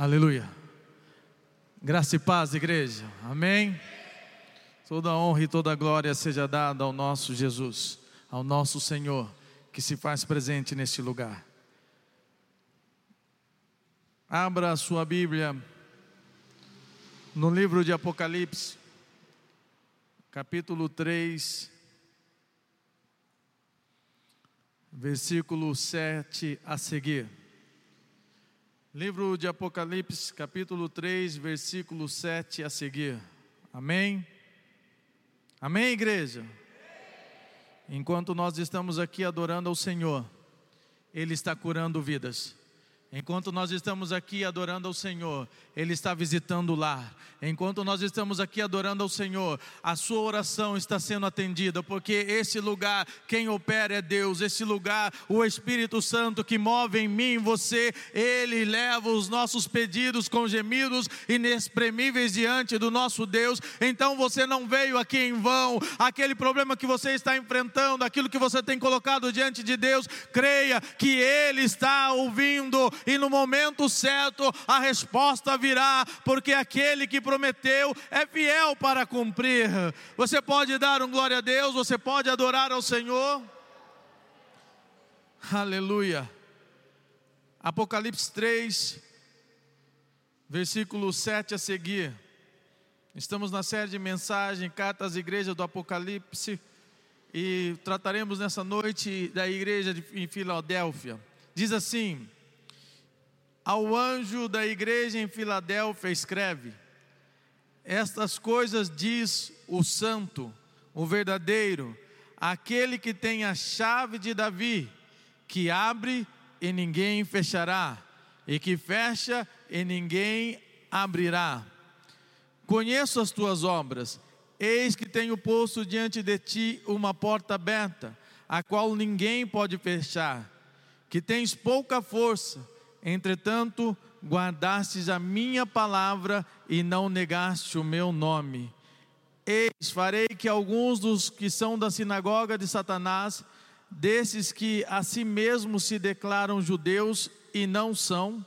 Aleluia. Graça e paz, igreja. Amém. Toda honra e toda glória seja dada ao nosso Jesus, ao nosso Senhor, que se faz presente neste lugar. Abra a sua Bíblia no livro de Apocalipse, capítulo 3, versículo 7 a seguir. Livro de Apocalipse, capítulo 3, versículo 7 a seguir. Amém? Amém, igreja? Enquanto nós estamos aqui adorando ao Senhor, Ele está curando vidas. Enquanto nós estamos aqui adorando ao Senhor, Ele está visitando o lar. Enquanto nós estamos aqui adorando ao Senhor, a sua oração está sendo atendida, porque esse lugar, quem opera é Deus. Esse lugar, o Espírito Santo que move em mim, você, Ele leva os nossos pedidos com gemidos inexprimíveis diante do nosso Deus. Então você não veio aqui em vão. Aquele problema que você está enfrentando, aquilo que você tem colocado diante de Deus, creia que Ele está ouvindo e no momento certo a resposta virá, porque aquele que prometeu é fiel para cumprir. Você pode dar um glória a Deus, você pode adorar ao Senhor. Aleluia. Apocalipse 3, versículo 7 a seguir. Estamos na série de mensagem, cartas às igrejas do Apocalipse, e trataremos nessa noite da igreja em Filadélfia. Diz assim: ao anjo da igreja em Filadélfia, escreve: Estas coisas diz o santo, o verdadeiro, aquele que tem a chave de Davi, que abre e ninguém fechará, e que fecha e ninguém abrirá. Conheço as tuas obras, eis que tenho posto diante de ti uma porta aberta, a qual ninguém pode fechar, que tens pouca força Entretanto, guardastes a minha palavra e não negaste o meu nome. Eis, farei que alguns dos que são da sinagoga de Satanás, desses que a si mesmos se declaram judeus e não são,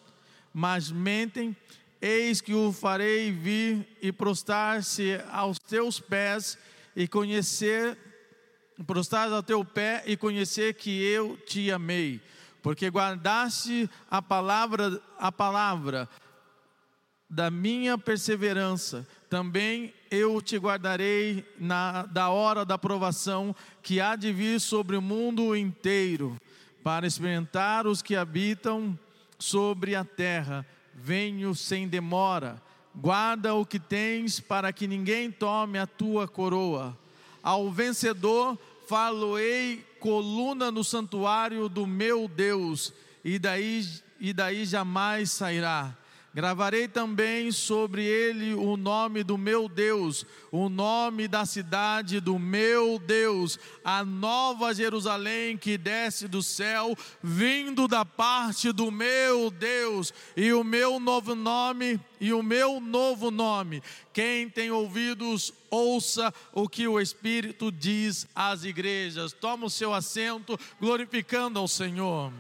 mas mentem, eis que o farei vir e prostrar-se aos teus pés e conhecer, prostrar ao teu pé e conhecer que eu te amei porque guardaste a palavra, a palavra da minha perseverança, também eu te guardarei na, da hora da provação que há de vir sobre o mundo inteiro, para experimentar os que habitam sobre a terra. Venho sem demora, guarda o que tens, para que ninguém tome a tua coroa. Ao vencedor faloei coluna no santuário do meu Deus, e daí, e daí jamais sairá. Gravarei também sobre ele o nome do meu Deus, o nome da cidade do meu Deus, a nova Jerusalém que desce do céu, vindo da parte do meu Deus, e o meu novo nome, e o meu novo nome. Quem tem ouvidos, ouça o que o Espírito diz às igrejas. Toma o seu assento, glorificando ao Senhor.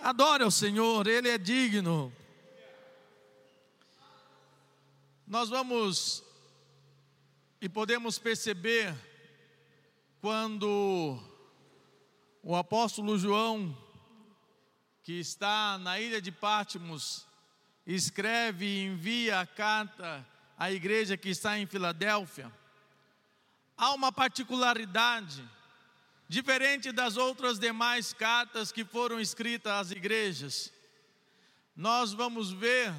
Adore ao Senhor, Ele é digno. Nós vamos e podemos perceber quando o apóstolo João, que está na ilha de Pátimos, escreve e envia a carta à igreja que está em Filadélfia, há uma particularidade Diferente das outras demais cartas que foram escritas às igrejas, nós vamos ver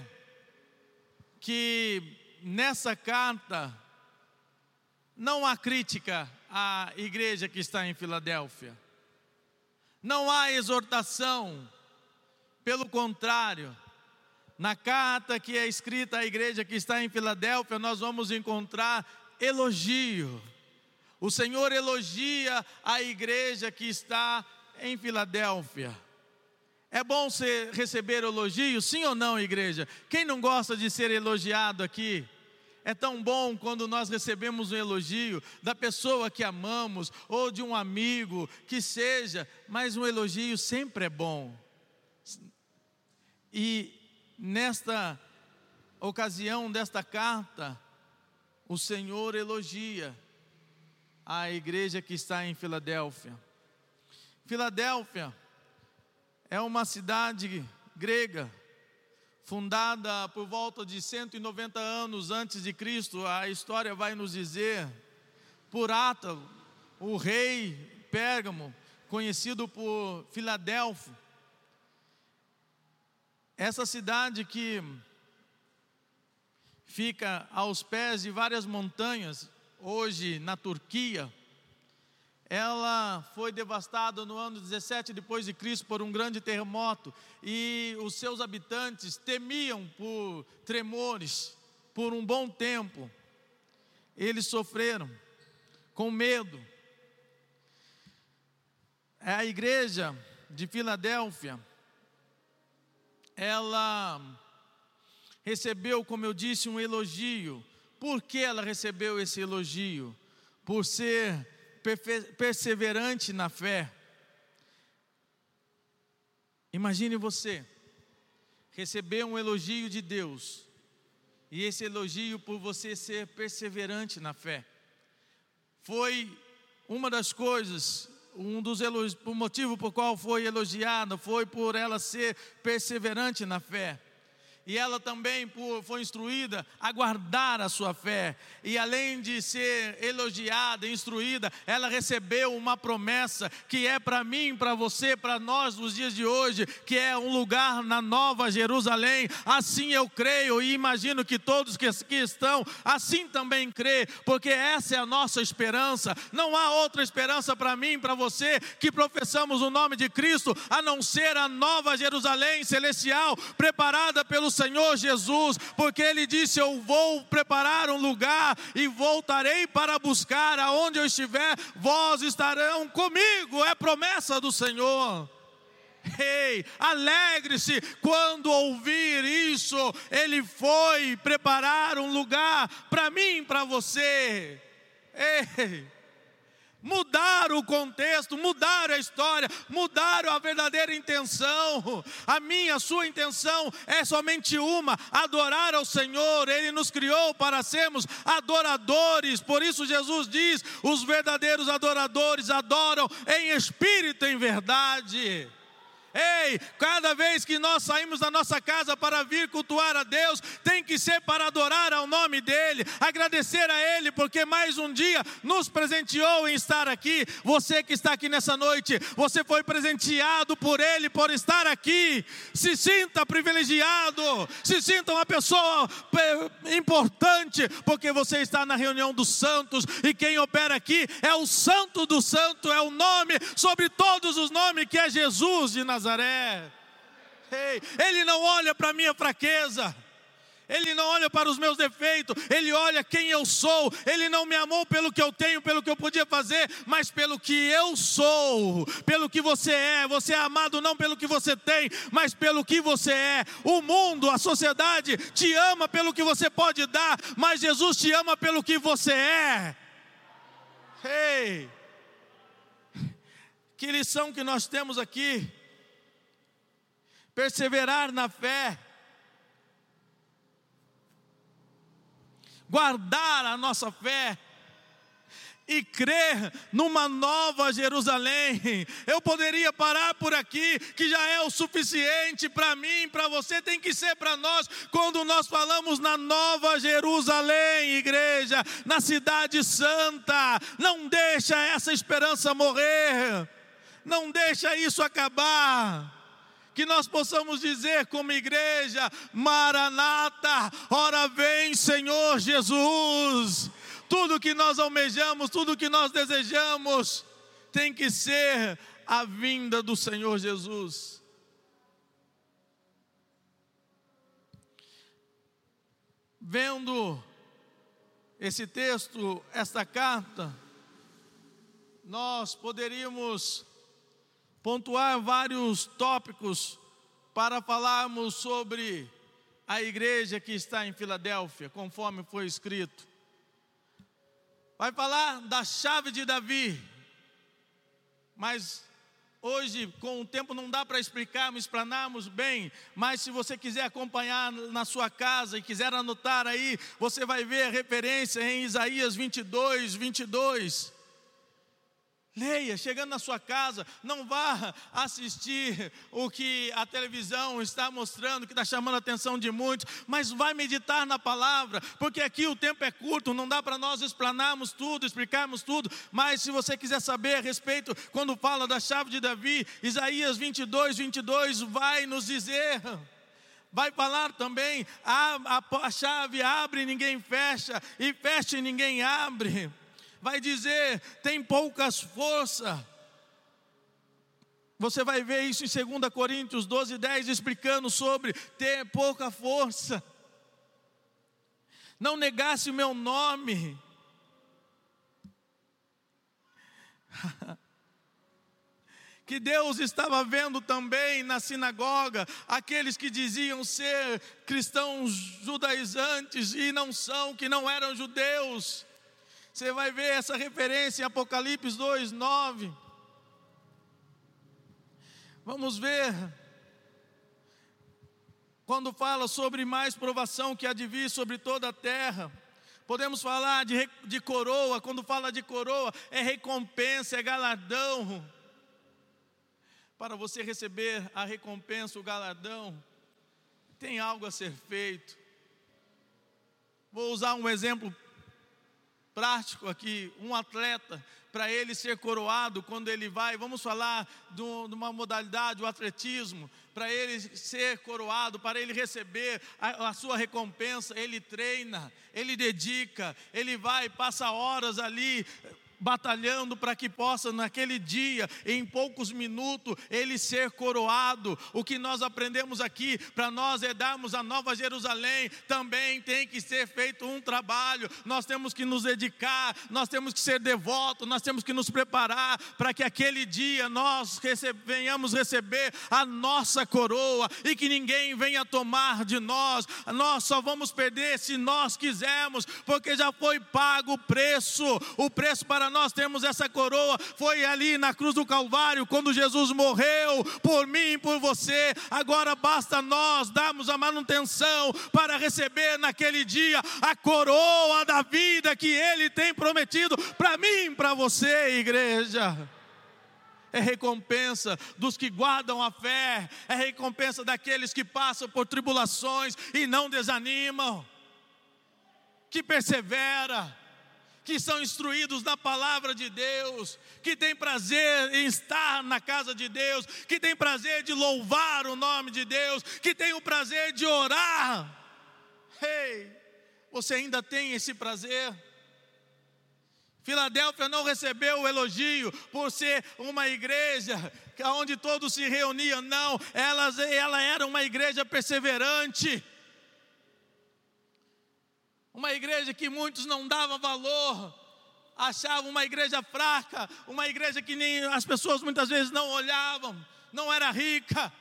que nessa carta não há crítica à igreja que está em Filadélfia, não há exortação, pelo contrário, na carta que é escrita à igreja que está em Filadélfia, nós vamos encontrar elogio o Senhor elogia a igreja que está em Filadélfia. É bom ser, receber elogio, sim ou não, igreja? Quem não gosta de ser elogiado aqui? É tão bom quando nós recebemos um elogio da pessoa que amamos ou de um amigo, que seja, mas um elogio sempre é bom. E nesta ocasião desta carta, o Senhor elogia a igreja que está em Filadélfia. Filadélfia é uma cidade grega, fundada por volta de 190 anos antes de Cristo, a história vai nos dizer, por Átalo, o rei Pérgamo, conhecido por Filadélfia. Essa cidade que fica aos pés de várias montanhas, hoje na Turquia, ela foi devastada no ano 17 depois de Cristo por um grande terremoto e os seus habitantes temiam por tremores por um bom tempo. Eles sofreram com medo. A igreja de Filadélfia, ela recebeu, como eu disse, um elogio. Por que ela recebeu esse elogio? Por ser perseverante na fé. Imagine você receber um elogio de Deus, e esse elogio por você ser perseverante na fé. Foi uma das coisas, um dos elogios, o motivo por qual foi elogiada foi por ela ser perseverante na fé e ela também foi instruída a guardar a sua fé. E além de ser elogiada, instruída, ela recebeu uma promessa que é para mim, para você, para nós nos dias de hoje, que é um lugar na Nova Jerusalém. Assim eu creio e imagino que todos que aqui estão assim também crê, porque essa é a nossa esperança. Não há outra esperança para mim, para você que professamos o nome de Cristo, a não ser a Nova Jerusalém celestial preparada pelo Senhor Jesus, porque Ele disse: Eu vou preparar um lugar e voltarei para buscar aonde eu estiver, vós estarão comigo, é promessa do Senhor. Ei, alegre-se quando ouvir isso. Ele foi preparar um lugar para mim, para você. Ei, Mudar o contexto, mudar a história, mudar a verdadeira intenção. A minha, a sua intenção é somente uma: adorar ao Senhor. Ele nos criou para sermos adoradores. Por isso, Jesus diz: os verdadeiros adoradores adoram em espírito e em verdade. Ei, cada vez que nós saímos da nossa casa para vir cultuar a Deus, tem que ser para adorar ao nome dEle, agradecer a Ele, porque mais um dia nos presenteou em estar aqui. Você que está aqui nessa noite, você foi presenteado por Ele por estar aqui. Se sinta privilegiado, se sinta uma pessoa importante, porque você está na reunião dos santos e quem opera aqui é o Santo do Santo, é o nome sobre todos os nomes que é Jesus de Nazaré. Nazaré. Ei, ele não olha para a minha fraqueza. Ele não olha para os meus defeitos, Ele olha quem eu sou. Ele não me amou pelo que eu tenho, pelo que eu podia fazer, mas pelo que eu sou, pelo que você é. Você é amado não pelo que você tem, mas pelo que você é. O mundo, a sociedade te ama pelo que você pode dar, mas Jesus te ama pelo que você é. Ei, que lição que nós temos aqui perseverar na fé, guardar a nossa fé e crer numa nova Jerusalém. Eu poderia parar por aqui, que já é o suficiente para mim, para você, tem que ser para nós, quando nós falamos na nova Jerusalém, igreja, na cidade santa. Não deixa essa esperança morrer, não deixa isso acabar que nós possamos dizer como igreja: Maranata, ora vem, Senhor Jesus. Tudo que nós almejamos, tudo que nós desejamos, tem que ser a vinda do Senhor Jesus. Vendo esse texto, esta carta, nós poderíamos pontuar vários tópicos para falarmos sobre a igreja que está em Filadélfia, conforme foi escrito. Vai falar da chave de Davi, mas Hoje, com o tempo, não dá para explicarmos, explanarmos bem, mas se você quiser acompanhar na sua casa e quiser anotar aí, você vai ver a referência em Isaías 22, 22. Leia, chegando na sua casa, não vá assistir o que a televisão está mostrando, que está chamando a atenção de muitos, mas vai meditar na palavra, porque aqui o tempo é curto, não dá para nós explanarmos tudo, explicarmos tudo, mas se você quiser saber a respeito, quando fala da chave de Davi, Isaías 22, 22 vai nos dizer. Vai falar também, a, a, a chave abre ninguém fecha, e fecha e ninguém abre vai dizer tem poucas forças. Você vai ver isso em 2 Coríntios 12, 10, explicando sobre ter pouca força. Não negasse o meu nome. que Deus estava vendo também na sinagoga aqueles que diziam ser cristãos judaizantes e não são, que não eram judeus. Você vai ver essa referência em Apocalipse 2, 9. Vamos ver. Quando fala sobre mais provação que há de vir sobre toda a terra. Podemos falar de, de coroa, quando fala de coroa, é recompensa, é galardão. Para você receber a recompensa, o galardão, tem algo a ser feito. Vou usar um exemplo prático aqui, um atleta, para ele ser coroado quando ele vai, vamos falar de uma modalidade, o atletismo, para ele ser coroado, para ele receber a, a, sua recompensa, ele treina, ele dedica, ele vai, passa horas ali batalhando para que possa naquele dia, em poucos minutos, ele ser coroado. O que nós aprendemos aqui para nós é darmos a Nova Jerusalém, também tem que ser feito um trabalho. Nós temos que nos dedicar, nós temos que ser devotos, nós temos que nos preparar para que aquele dia nós receb venhamos receber a nossa coroa e que ninguém venha tomar de nós. Nós só vamos perder se nós quisermos, porque já foi pago o preço, o preço para nós temos essa coroa. Foi ali na cruz do Calvário, quando Jesus morreu por mim e por você. Agora basta nós darmos a manutenção para receber naquele dia a coroa da vida que Ele tem prometido para mim para você, igreja. É recompensa dos que guardam a fé, é recompensa daqueles que passam por tribulações e não desanimam, que persevera que são instruídos na palavra de Deus, que têm prazer em estar na casa de Deus, que têm prazer de louvar o nome de Deus, que têm o prazer de orar. Ei, você ainda tem esse prazer? Filadélfia não recebeu o elogio por ser uma igreja onde todos se reuniam, não, ela, ela era uma igreja perseverante uma igreja que muitos não davam valor, achavam uma igreja fraca, uma igreja que nem as pessoas muitas vezes não olhavam, não era rica,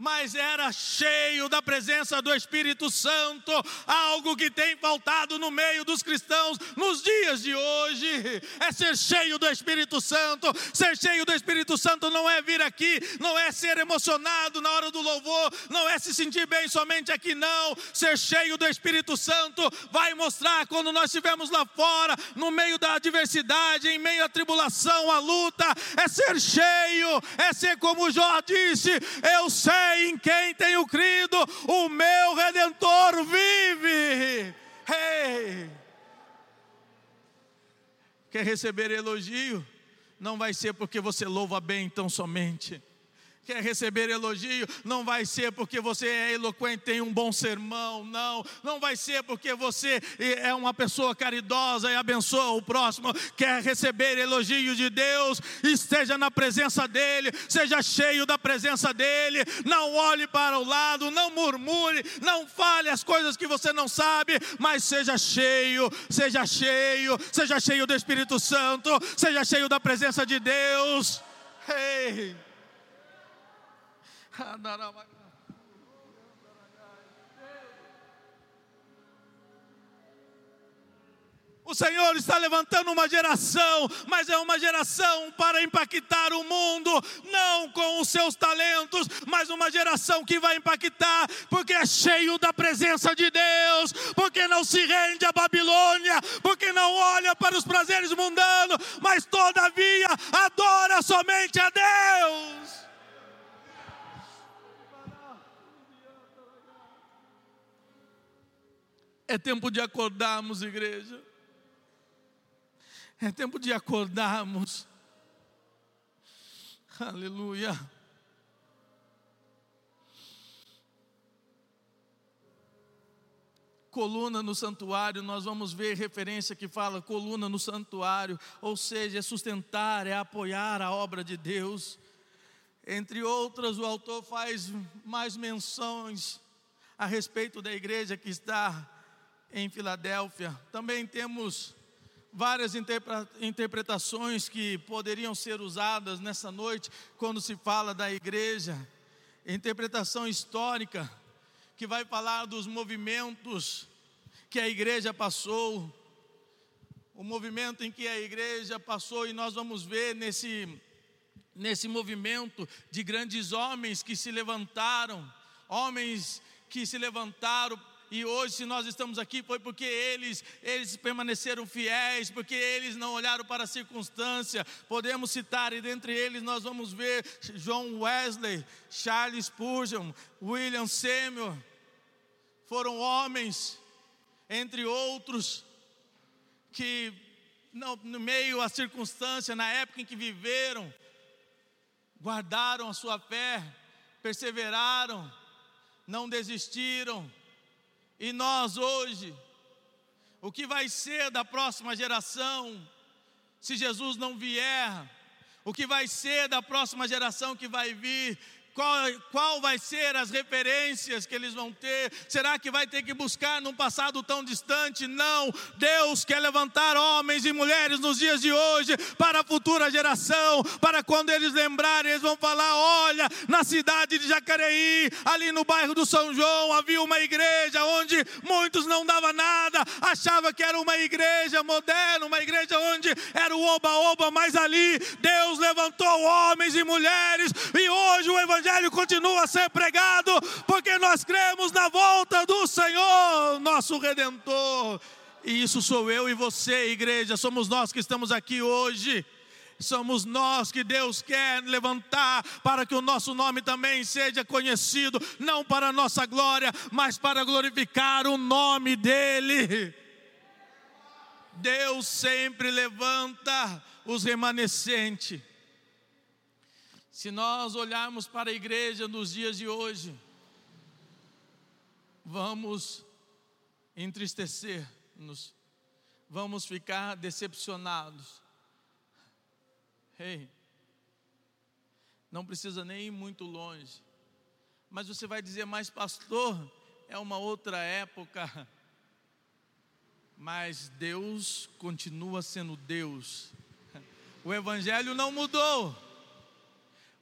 mas era cheio da presença do Espírito Santo, algo que tem faltado no meio dos cristãos nos dias de hoje. É ser cheio do Espírito Santo. Ser cheio do Espírito Santo não é vir aqui, não é ser emocionado na hora do louvor, não é se sentir bem somente aqui, não. Ser cheio do Espírito Santo vai mostrar quando nós estivermos lá fora, no meio da adversidade, em meio à tribulação, à luta, é ser cheio, é ser como Jó disse: Eu sei em quem tenho crido, o meu redentor vive. Hey! Quer receber elogio? Não vai ser porque você louva bem tão somente quer receber elogio, não vai ser porque você é eloquente, tem um bom sermão, não, não vai ser porque você é uma pessoa caridosa e abençoa o próximo, quer receber elogio de Deus, esteja na presença dEle, seja cheio da presença dEle, não olhe para o lado, não murmure, não fale as coisas que você não sabe, mas seja cheio, seja cheio, seja cheio do Espírito Santo, seja cheio da presença de Deus. Hey. O Senhor está levantando uma geração, mas é uma geração para impactar o mundo, não com os seus talentos, mas uma geração que vai impactar, porque é cheio da presença de Deus, porque não se rende à Babilônia, porque não olha para os prazeres mundanos, mas todavia adora somente a Deus. É tempo de acordarmos, igreja. É tempo de acordarmos. Aleluia. coluna no santuário, nós vamos ver referência que fala coluna no santuário, ou seja, é sustentar, é apoiar a obra de Deus. Entre outras, o autor faz mais menções a respeito da igreja que está em Filadélfia. Também temos várias interpretações que poderiam ser usadas nessa noite quando se fala da igreja. Interpretação histórica, que vai falar dos movimentos que a igreja passou, o movimento em que a igreja passou, e nós vamos ver nesse, nesse movimento de grandes homens que se levantaram, homens que se levantaram e hoje, se nós estamos aqui, foi porque eles, eles permaneceram fiéis, porque eles não olharam para a circunstância. Podemos citar, e dentre eles nós vamos ver John Wesley, Charles Spurgeon, William Samuel. Foram homens, entre outros, que no, no meio à circunstância, na época em que viveram, guardaram a sua fé, perseveraram, não desistiram e nós hoje, o que vai ser da próxima geração, se Jesus não vier, o que vai ser da próxima geração que vai vir, qual, qual vai ser as referências que eles vão ter? Será que vai ter que buscar num passado tão distante? Não. Deus quer levantar homens e mulheres nos dias de hoje para a futura geração, para quando eles lembrarem, eles vão falar: olha, na cidade de Jacareí, ali no bairro do São João, havia uma igreja onde muitos não davam nada, achava que era uma igreja moderna, uma igreja onde era o oba-oba, mas ali Deus levantou homens e mulheres, e hoje o Evangelho Evangelho continua a ser pregado, porque nós cremos na volta do Senhor, nosso Redentor. E isso sou eu e você, igreja, somos nós que estamos aqui hoje. Somos nós que Deus quer levantar para que o nosso nome também seja conhecido, não para a nossa glória, mas para glorificar o nome dEle. Deus sempre levanta os remanescentes. Se nós olharmos para a igreja nos dias de hoje, vamos entristecer-nos, vamos ficar decepcionados. Ei, não precisa nem ir muito longe, mas você vai dizer, mas pastor, é uma outra época. Mas Deus continua sendo Deus. O Evangelho não mudou.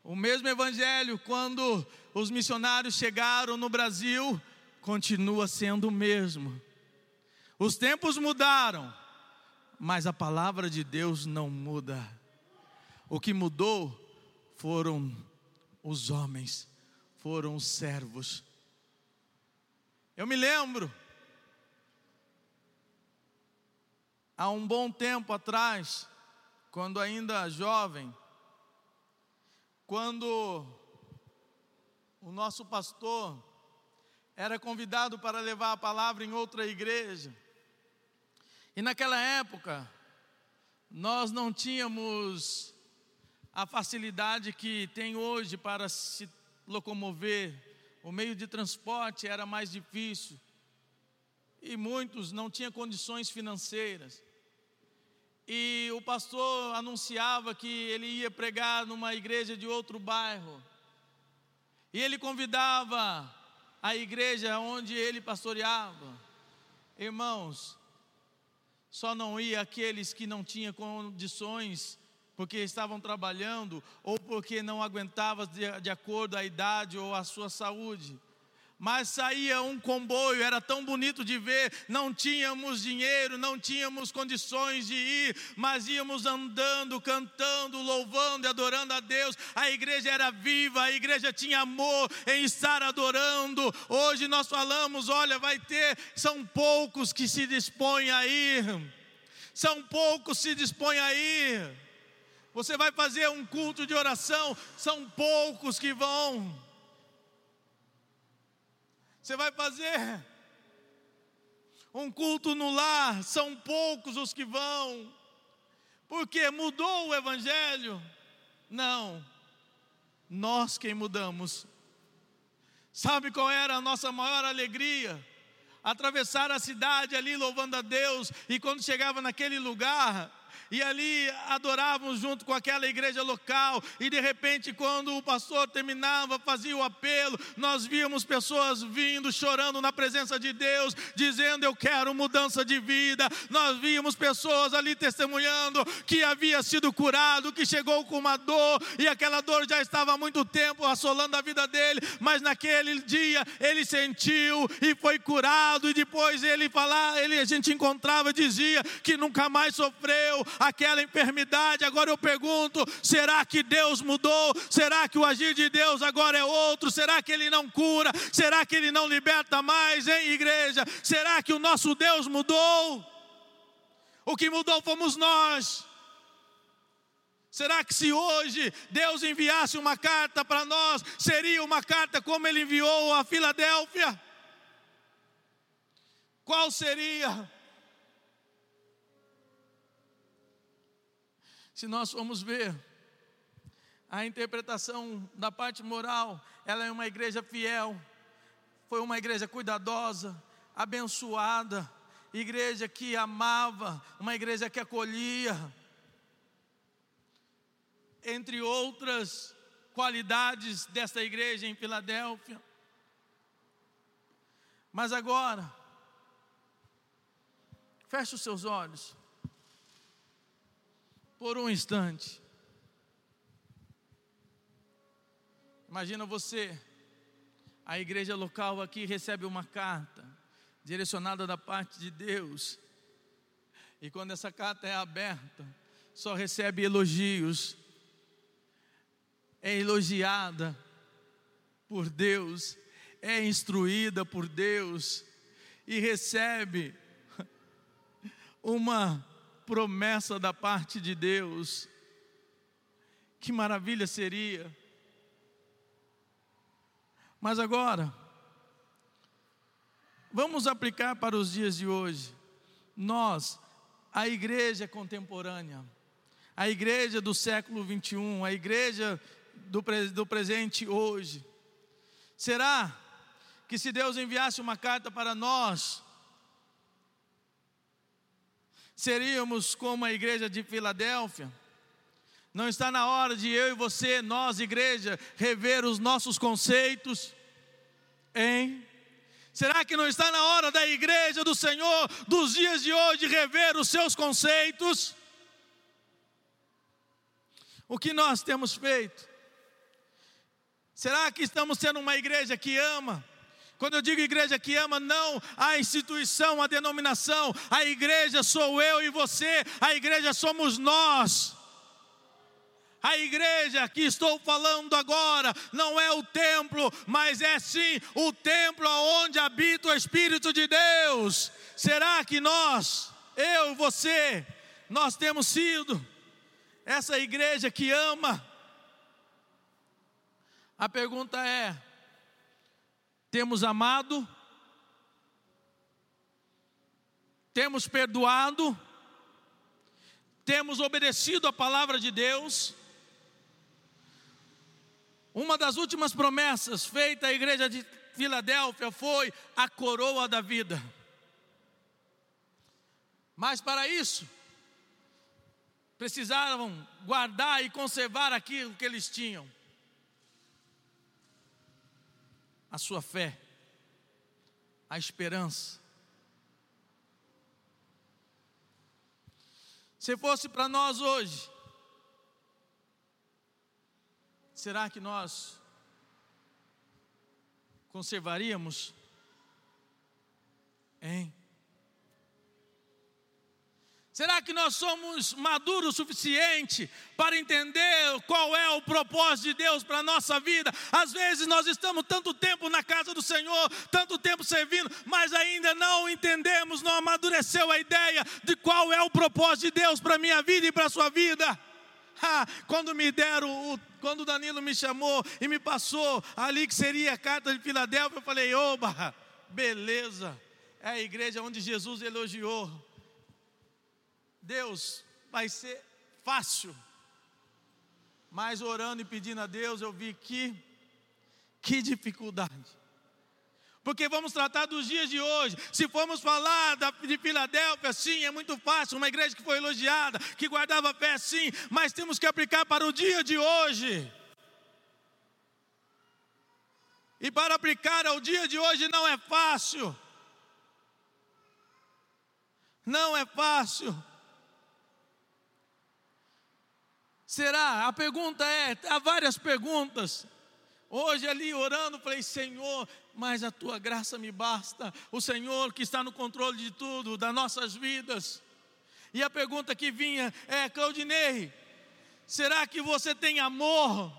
O mesmo evangelho, quando os missionários chegaram no Brasil, continua sendo o mesmo. Os tempos mudaram, mas a palavra de Deus não muda. O que mudou foram os homens, foram os servos. Eu me lembro, há um bom tempo atrás, quando ainda jovem, quando o nosso pastor era convidado para levar a palavra em outra igreja. E naquela época, nós não tínhamos a facilidade que tem hoje para se locomover, o meio de transporte era mais difícil, e muitos não tinham condições financeiras e o pastor anunciava que ele ia pregar numa igreja de outro bairro. E ele convidava a igreja onde ele pastoreava. Irmãos, só não ia aqueles que não tinham condições, porque estavam trabalhando ou porque não aguentavam de, de acordo à idade ou à sua saúde. Mas saía um comboio, era tão bonito de ver, não tínhamos dinheiro, não tínhamos condições de ir, mas íamos andando, cantando, louvando e adorando a Deus. A igreja era viva, a igreja tinha amor em estar adorando. Hoje nós falamos, olha, vai ter, são poucos que se dispõem a ir. São poucos que se dispõem a ir. Você vai fazer um culto de oração, são poucos que vão. Você vai fazer um culto no lar, são poucos os que vão. Porque mudou o evangelho? Não. Nós quem mudamos. Sabe qual era a nossa maior alegria? Atravessar a cidade ali louvando a Deus, e quando chegava naquele lugar, e ali adorávamos junto com aquela igreja local, e de repente, quando o pastor terminava, fazia o apelo, nós víamos pessoas vindo, chorando na presença de Deus, dizendo: Eu quero mudança de vida. Nós víamos pessoas ali testemunhando que havia sido curado, que chegou com uma dor, e aquela dor já estava há muito tempo assolando a vida dele, mas naquele dia ele sentiu e foi curado, e depois ele falar, ele a gente encontrava, dizia que nunca mais sofreu, aquela enfermidade. Agora eu pergunto: será que Deus mudou? Será que o agir de Deus agora é outro? Será que Ele não cura? Será que Ele não liberta mais, hein, igreja? Será que o nosso Deus mudou? O que mudou fomos nós. Será que se hoje Deus enviasse uma carta para nós, seria uma carta como Ele enviou a Filadélfia? Qual seria? Se nós formos ver a interpretação da parte moral, ela é uma igreja fiel, foi uma igreja cuidadosa, abençoada, igreja que amava, uma igreja que acolhia, entre outras qualidades desta igreja em Filadélfia. Mas agora, feche os seus olhos por um instante. Imagina você, a igreja local aqui recebe uma carta direcionada da parte de Deus, e quando essa carta é aberta, só recebe elogios, é elogiada por Deus, é instruída por Deus, e recebe uma promessa da parte de Deus. Que maravilha seria. Mas agora, vamos aplicar para os dias de hoje. Nós, a igreja contemporânea, a igreja do século 21, a igreja do, do presente hoje. Será que se Deus enviasse uma carta para nós, seríamos como a igreja de Filadélfia? Não está na hora de eu e você, nós, igreja, rever os nossos conceitos? Hein? Será que não está na hora da igreja do Senhor, dos dias de hoje, rever os seus conceitos? O que nós temos feito? Será que estamos sendo uma igreja que ama? Quando eu digo igreja que ama, não a instituição, a denominação, a igreja sou eu e você, a igreja somos nós. A igreja que estou falando agora não é o templo, mas é sim o templo onde habita o Espírito de Deus. Será que nós, eu você, nós temos sido essa igreja que ama? A pergunta é: temos amado, temos perdoado, temos obedecido a palavra de Deus. Uma das últimas promessas feita à igreja de Filadélfia foi a coroa da vida. Mas para isso, precisaram guardar e conservar aquilo que eles tinham. A sua fé, a esperança. Se fosse para nós hoje, será que nós conservaríamos? Hein? Será que nós somos maduros o suficiente para entender qual é o propósito de Deus para a nossa vida? Às vezes nós estamos tanto tempo na casa do Senhor, tanto tempo servindo, mas ainda não entendemos, não amadureceu a ideia de qual é o propósito de Deus para a minha vida e para a sua vida. Quando me deram, o, quando Danilo me chamou e me passou ali que seria a carta de Filadélfia, eu falei: oba, beleza, é a igreja onde Jesus elogiou Deus, vai ser fácil. Mas orando e pedindo a Deus, eu vi que, que dificuldade. Porque vamos tratar dos dias de hoje. Se formos falar da, de Filadélfia, sim, é muito fácil. Uma igreja que foi elogiada, que guardava fé, sim. Mas temos que aplicar para o dia de hoje. E para aplicar ao dia de hoje não é fácil. Não é fácil. Será? A pergunta é: há várias perguntas. Hoje ali orando, falei, Senhor, mas a tua graça me basta. O Senhor que está no controle de tudo, das nossas vidas. E a pergunta que vinha é, Claudinei, será que você tem amor?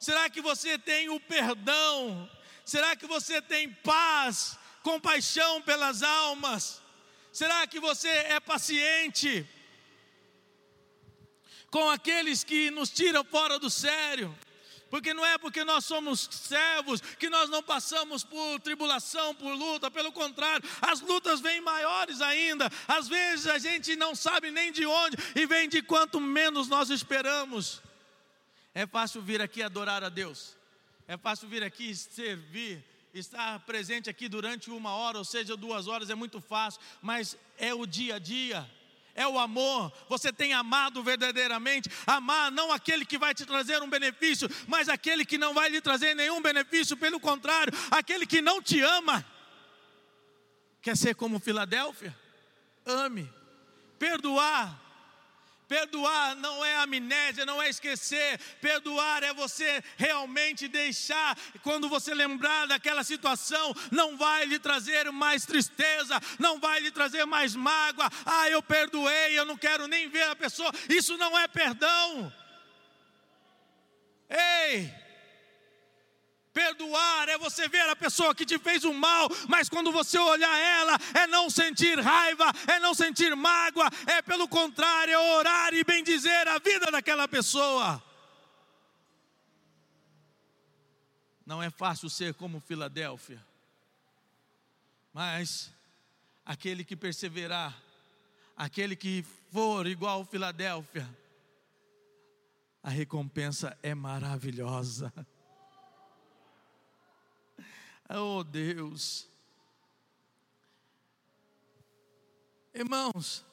Será que você tem o perdão? Será que você tem paz, compaixão pelas almas? Será que você é paciente? Com aqueles que nos tiram fora do sério. Porque não é porque nós somos servos que nós não passamos por tribulação, por luta, pelo contrário, as lutas vêm maiores ainda. Às vezes a gente não sabe nem de onde e vem de quanto menos nós esperamos. É fácil vir aqui adorar a Deus, é fácil vir aqui servir, estar presente aqui durante uma hora, ou seja, duas horas, é muito fácil, mas é o dia a dia é o amor. Você tem amado verdadeiramente. Amar não aquele que vai te trazer um benefício, mas aquele que não vai lhe trazer nenhum benefício, pelo contrário, aquele que não te ama. Quer ser como Filadélfia? Ame. Perdoar Perdoar não é amnésia, não é esquecer. Perdoar é você realmente deixar, quando você lembrar daquela situação, não vai lhe trazer mais tristeza, não vai lhe trazer mais mágoa. Ah, eu perdoei, eu não quero nem ver a pessoa. Isso não é perdão. Ei! Perdoar é você ver a pessoa que te fez o mal, mas quando você olhar ela, é não sentir raiva, é não sentir mágoa, é pelo contrário, é orar e bendizer a vida daquela pessoa. Não é fácil ser como Filadélfia, mas aquele que perseverar, aquele que for igual Filadélfia, a recompensa é maravilhosa. Oh Deus. Irmãos,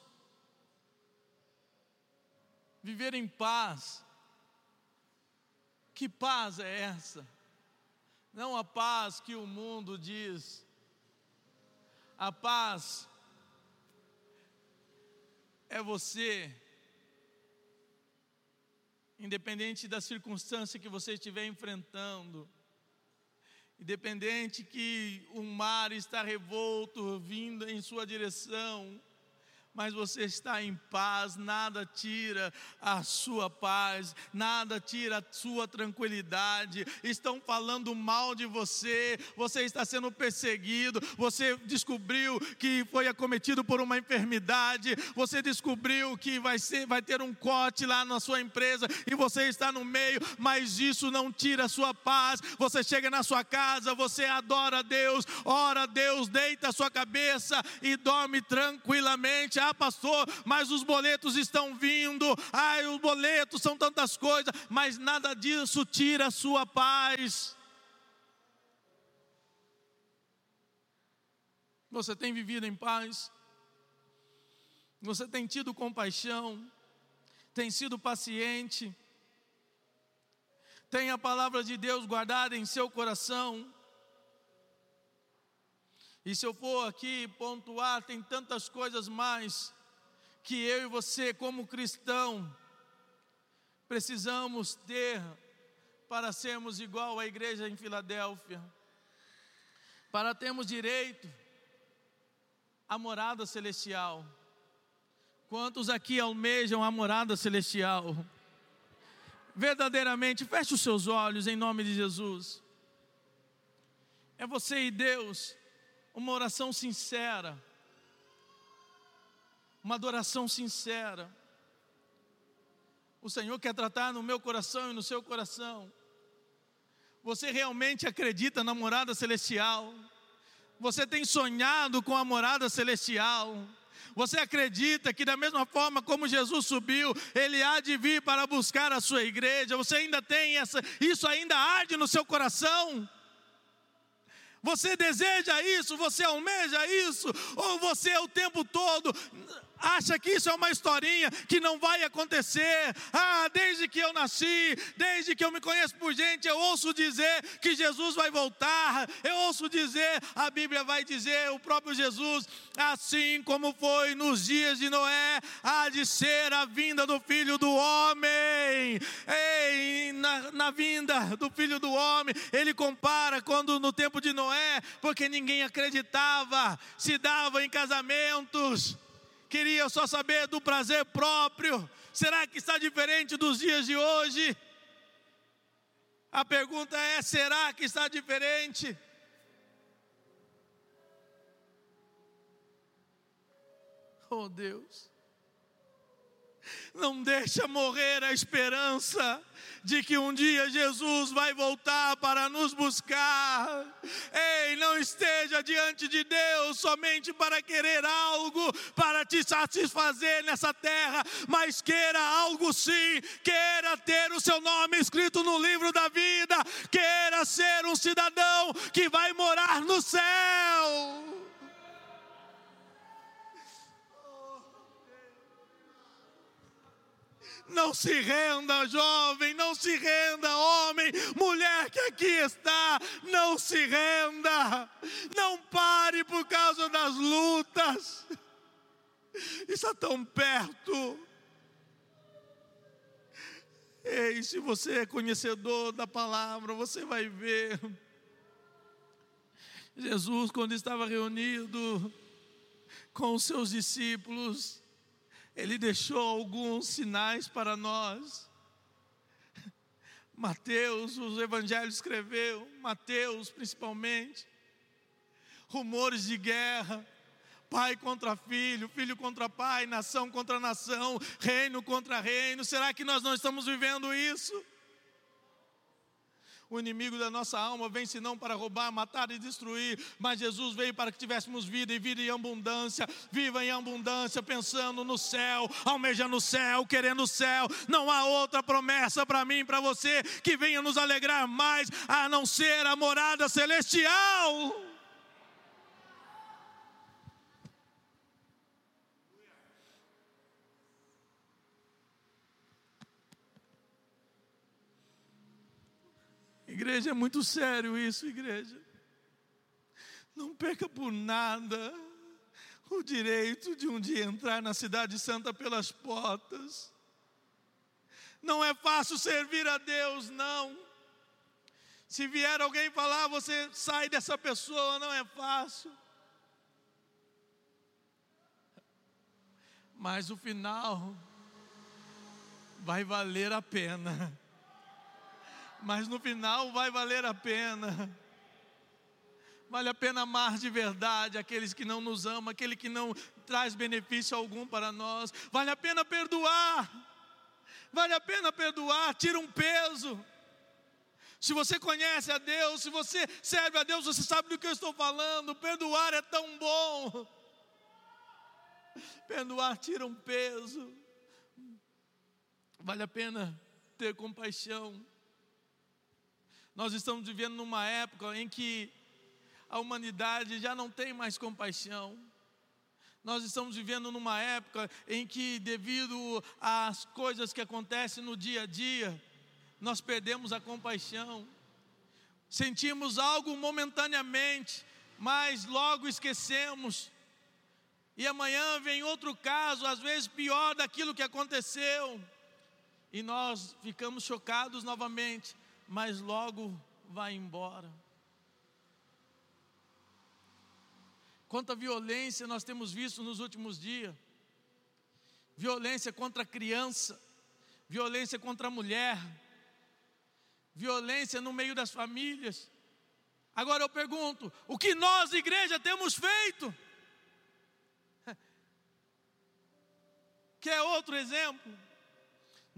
viver em paz, que paz é essa? Não a paz que o mundo diz, a paz é você, independente da circunstância que você estiver enfrentando, Independente que o mar está revolto vindo em sua direção, mas você está em paz, nada tira a sua paz, nada tira a sua tranquilidade. Estão falando mal de você, você está sendo perseguido, você descobriu que foi acometido por uma enfermidade, você descobriu que vai ser, vai ter um corte lá na sua empresa e você está no meio, mas isso não tira a sua paz. Você chega na sua casa, você adora a Deus, ora a Deus, deita a sua cabeça e dorme tranquilamente ah, pastor, mas os boletos estão vindo, ai, os boletos são tantas coisas, mas nada disso tira a sua paz. Você tem vivido em paz? Você tem tido compaixão? Tem sido paciente? Tem a palavra de Deus guardada em seu coração? E se eu for aqui pontuar, tem tantas coisas mais que eu e você, como cristão, precisamos ter para sermos igual à igreja em Filadélfia. para termos direito à morada celestial. Quantos aqui almejam a morada celestial? Verdadeiramente, feche os seus olhos em nome de Jesus. É você e Deus, uma oração sincera, uma adoração sincera. O Senhor quer tratar no meu coração e no seu coração. Você realmente acredita na morada celestial? Você tem sonhado com a morada celestial? Você acredita que, da mesma forma como Jesus subiu, Ele há de vir para buscar a sua igreja? Você ainda tem essa, isso ainda arde no seu coração? Você deseja isso? Você almeja isso? Ou você o tempo todo acha que isso é uma historinha que não vai acontecer. Ah, desde que eu nasci, desde que eu me conheço por gente, eu ouço dizer que Jesus vai voltar. Eu ouço dizer, a Bíblia vai dizer, o próprio Jesus, assim como foi nos dias de Noé, há de ser a vinda do Filho do Homem. Ei, na, na vinda do Filho do Homem, ele compara quando no tempo de Noé, porque ninguém acreditava, se dava em casamentos queria só saber do prazer próprio. Será que está diferente dos dias de hoje? A pergunta é: será que está diferente? Oh Deus, não deixa morrer a esperança de que um dia Jesus vai voltar para nos buscar. Ei, não esteja diante de Deus somente para querer algo, para te satisfazer nessa terra, mas queira algo sim, queira ter o seu nome escrito no livro da vida, queira ser um cidadão que vai morar no céu. Não se renda, jovem, não se renda, homem, mulher que aqui está, não se renda. Não pare por causa das lutas. Está tão perto. Ei, se você é conhecedor da palavra, você vai ver. Jesus, quando estava reunido com os seus discípulos, ele deixou alguns sinais para nós. Mateus, os evangelhos escreveu, Mateus principalmente, rumores de guerra, pai contra filho, filho contra pai, nação contra nação, reino contra reino. Será que nós não estamos vivendo isso? O inimigo da nossa alma vem senão para roubar, matar e destruir, mas Jesus veio para que tivéssemos vida e vida em abundância. Viva em abundância, pensando no céu, almejando o céu, querendo o céu. Não há outra promessa para mim, para você, que venha nos alegrar mais, a não ser a morada celestial. Igreja, é muito sério isso, igreja. Não perca por nada o direito de um dia entrar na Cidade Santa pelas portas. Não é fácil servir a Deus, não. Se vier alguém falar, você sai dessa pessoa, não é fácil. Mas o final vai valer a pena mas no final vai valer a pena. Vale a pena amar de verdade aqueles que não nos amam, aquele que não traz benefício algum para nós. Vale a pena perdoar. Vale a pena perdoar, tira um peso. Se você conhece a Deus, se você serve a Deus, você sabe do que eu estou falando. Perdoar é tão bom. Perdoar tira um peso. Vale a pena ter compaixão. Nós estamos vivendo numa época em que a humanidade já não tem mais compaixão. Nós estamos vivendo numa época em que, devido às coisas que acontecem no dia a dia, nós perdemos a compaixão. Sentimos algo momentaneamente, mas logo esquecemos. E amanhã vem outro caso, às vezes pior daquilo que aconteceu. E nós ficamos chocados novamente mas logo vai embora. Quanta violência nós temos visto nos últimos dias violência contra a criança, violência contra a mulher, violência no meio das famílias. Agora eu pergunto: o que nós, igreja, temos feito? Quer outro exemplo?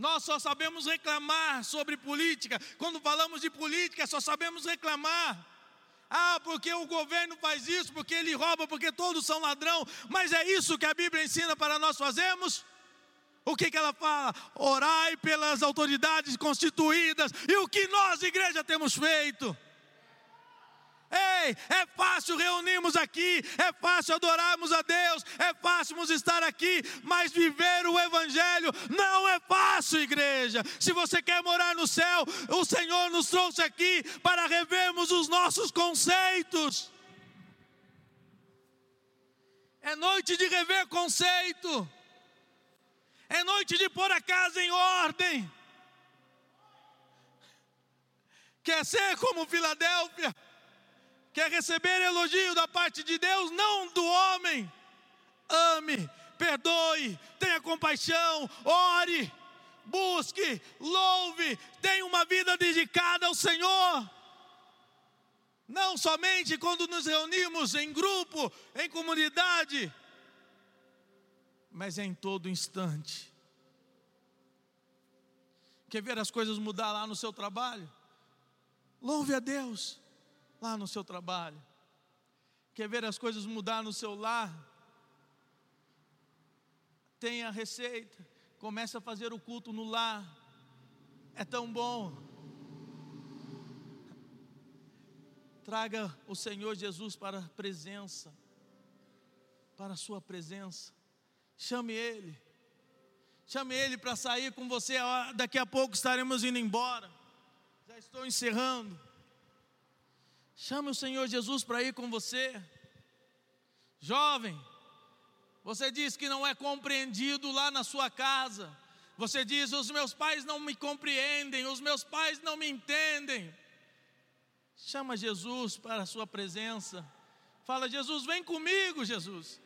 Nós só sabemos reclamar sobre política. Quando falamos de política, só sabemos reclamar. Ah, porque o governo faz isso, porque ele rouba, porque todos são ladrão. Mas é isso que a Bíblia ensina para nós fazermos? O que, que ela fala? Orai pelas autoridades constituídas. E o que nós, igreja, temos feito? Ei, é fácil reunirmos aqui, é fácil adorarmos a Deus, é fácil estar aqui, mas viver o Evangelho não é fácil, igreja. Se você quer morar no céu, o Senhor nos trouxe aqui para revermos os nossos conceitos. É noite de rever conceito, é noite de pôr a casa em ordem. Quer ser como Filadélfia? Quer receber elogio da parte de Deus, não do homem. Ame, perdoe, tenha compaixão, ore, busque, louve, tenha uma vida dedicada ao Senhor. Não somente quando nos reunimos em grupo, em comunidade, mas em todo instante. Quer ver as coisas mudar lá no seu trabalho? Louve a Deus lá no seu trabalho, quer ver as coisas mudar no seu lar, tenha receita, comece a fazer o culto no lar, é tão bom. Traga o Senhor Jesus para a presença, para a sua presença, chame Ele, chame Ele para sair com você, daqui a pouco estaremos indo embora, já estou encerrando. Chame o Senhor Jesus para ir com você. Jovem, você diz que não é compreendido lá na sua casa. Você diz: os meus pais não me compreendem, os meus pais não me entendem. Chama Jesus para a sua presença. Fala, Jesus, vem comigo, Jesus.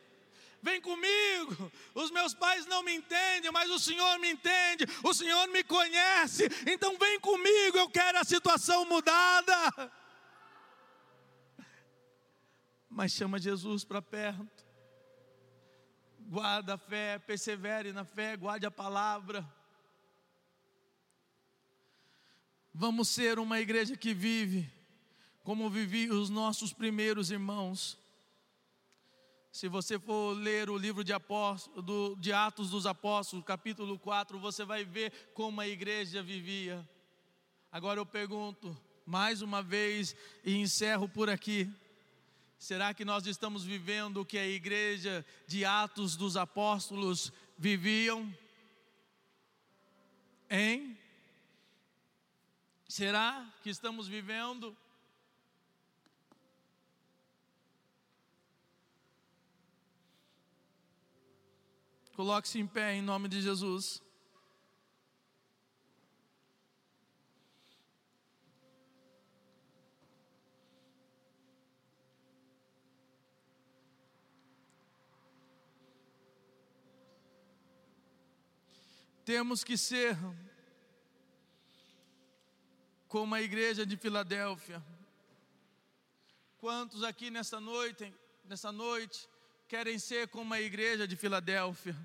Vem comigo. Os meus pais não me entendem, mas o Senhor me entende. O Senhor me conhece. Então vem comigo. Eu quero a situação mudada mas chama Jesus para perto. Guarda a fé, persevere na fé, guarde a palavra. Vamos ser uma igreja que vive como viviam os nossos primeiros irmãos. Se você for ler o livro de, Apóstolo, do, de Atos dos Apóstolos, capítulo 4, você vai ver como a igreja vivia. Agora eu pergunto, mais uma vez, e encerro por aqui. Será que nós estamos vivendo o que a igreja de Atos dos Apóstolos viviam? Hein? Será que estamos vivendo? Coloque-se em pé em nome de Jesus. Temos que ser como a igreja de Filadélfia. Quantos aqui nessa noite, nessa noite, querem ser como a igreja de Filadélfia?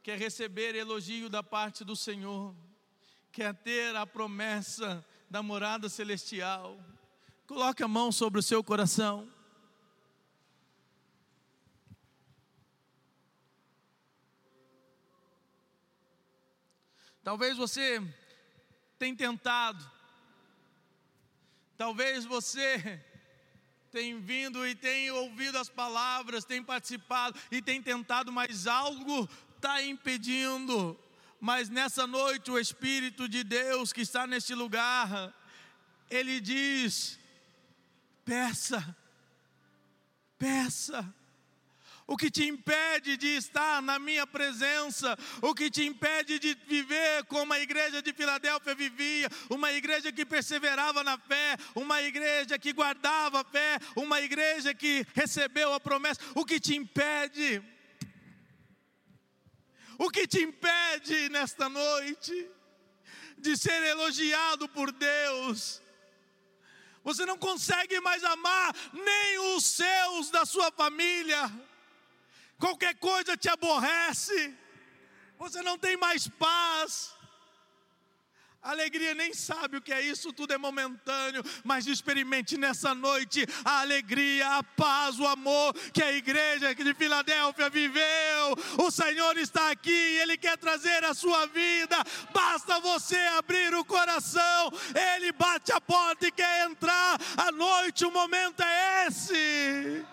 Quer receber elogio da parte do Senhor? Quer ter a promessa da morada celestial? Coloque a mão sobre o seu coração. Talvez você tenha tentado, talvez você tenha vindo e tenha ouvido as palavras, tenha participado e tenha tentado, mas algo está impedindo. Mas nessa noite, o Espírito de Deus que está neste lugar, ele diz: peça, peça, o que te impede de estar na minha presença, o que te impede de viver como a igreja de Filadélfia vivia, uma igreja que perseverava na fé, uma igreja que guardava a fé, uma igreja que recebeu a promessa, o que te impede? O que te impede nesta noite de ser elogiado por Deus? Você não consegue mais amar nem os seus da sua família qualquer coisa te aborrece, você não tem mais paz. A alegria nem sabe o que é isso, tudo é momentâneo, mas experimente nessa noite a alegria, a paz, o amor que a igreja de Filadélfia viveu. O Senhor está aqui, Ele quer trazer a sua vida, basta você abrir o coração, Ele bate a porta e quer entrar. A noite, o momento é esse.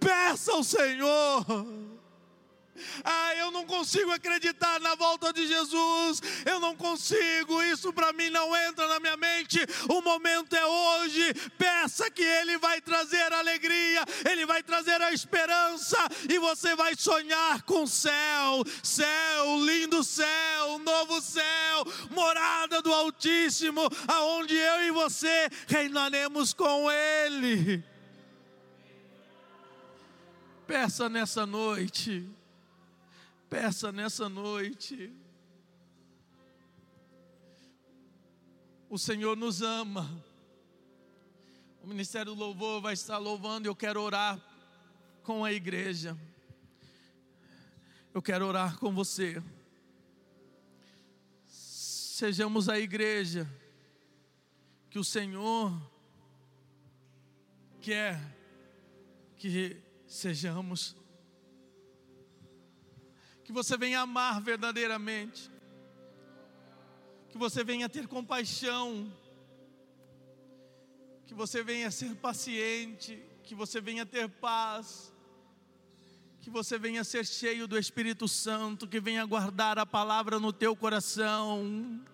Peça ao Senhor. Ah, eu não consigo acreditar na volta de Jesus. Eu não consigo, isso para mim não entra na minha mente. O momento é hoje. Peça que Ele vai trazer alegria, Ele vai trazer a esperança, e você vai sonhar com céu, céu, lindo céu, novo céu, morada do Altíssimo, aonde eu e você reinaremos com Ele. Peça nessa noite. Peça nessa noite. O Senhor nos ama. O Ministério do Louvor vai estar louvando. Eu quero orar com a igreja. Eu quero orar com você. Sejamos a igreja que o Senhor quer que sejamos. Que você venha amar verdadeiramente. Que você venha ter compaixão. Que você venha ser paciente. Que você venha ter paz. Que você venha ser cheio do Espírito Santo. Que venha guardar a palavra no teu coração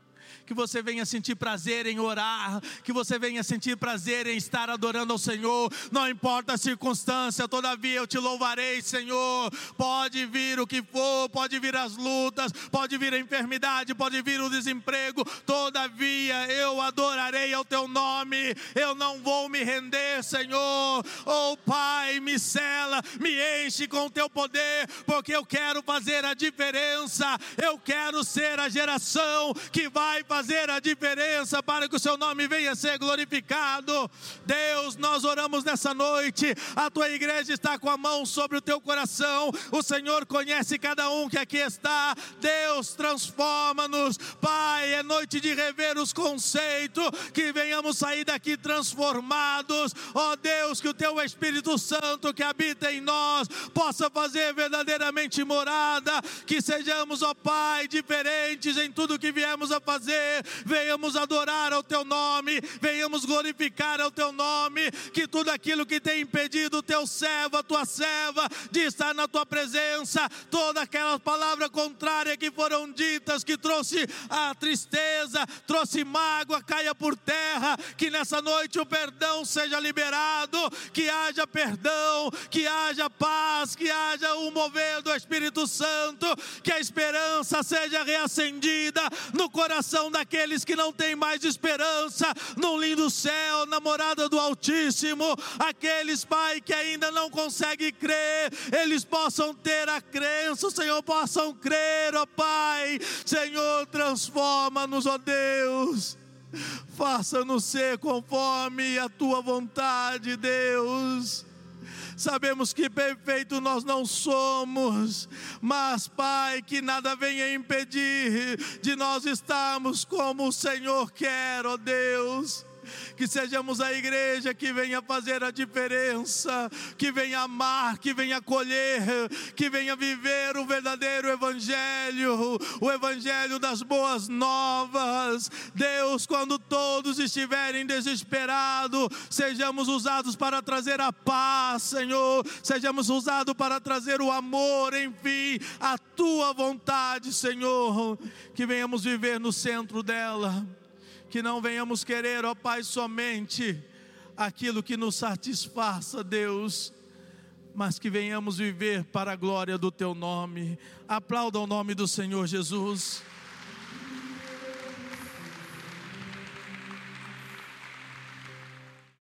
que você venha sentir prazer em orar, que você venha sentir prazer em estar adorando ao Senhor, não importa a circunstância, todavia eu te louvarei, Senhor. Pode vir o que for, pode vir as lutas, pode vir a enfermidade, pode vir o desemprego, todavia eu adorarei ao teu nome, eu não vou me render, Senhor. Oh Pai, me cela, me enche com o teu poder, porque eu quero fazer a diferença, eu quero ser a geração que vai fazer a diferença para que o seu nome venha ser glorificado. Deus, nós oramos nessa noite. A tua igreja está com a mão sobre o teu coração. O Senhor conhece cada um que aqui está. Deus, transforma-nos. Pai, é noite de rever os conceitos, que venhamos sair daqui transformados. Ó oh, Deus, que o teu Espírito Santo que habita em nós possa fazer verdadeiramente morada, que sejamos, ó oh, Pai, diferentes em tudo que viemos a fazer venhamos adorar ao teu nome, venhamos glorificar ao teu nome, que tudo aquilo que tem impedido o teu servo, a tua serva, de estar na tua presença, toda aquela palavra contrária que foram ditas, que trouxe a tristeza, trouxe mágoa, caia por terra, que nessa noite o perdão seja liberado, que haja perdão, que haja paz, que haja o mover do Espírito Santo, que a esperança seja reacendida no coração daqueles que não têm mais esperança no lindo céu, na morada do Altíssimo, aqueles, Pai, que ainda não conseguem crer, eles possam ter a crença, Senhor, possam crer, ó Pai, Senhor, transforma-nos, ó Deus. Faça-nos ser conforme a tua vontade, Deus. Sabemos que perfeito nós não somos, mas, Pai, que nada venha impedir de nós estarmos como o Senhor quer, ó oh Deus que sejamos a igreja que venha fazer a diferença, que venha amar, que venha colher, que venha viver o verdadeiro Evangelho, o Evangelho das boas novas. Deus, quando todos estiverem desesperados, sejamos usados para trazer a paz, Senhor, sejamos usados para trazer o amor, enfim, a tua vontade, Senhor, que venhamos viver no centro dela que não venhamos querer, ó Pai, somente aquilo que nos satisfaça, Deus, mas que venhamos viver para a glória do Teu nome. Aplauda o nome do Senhor Jesus.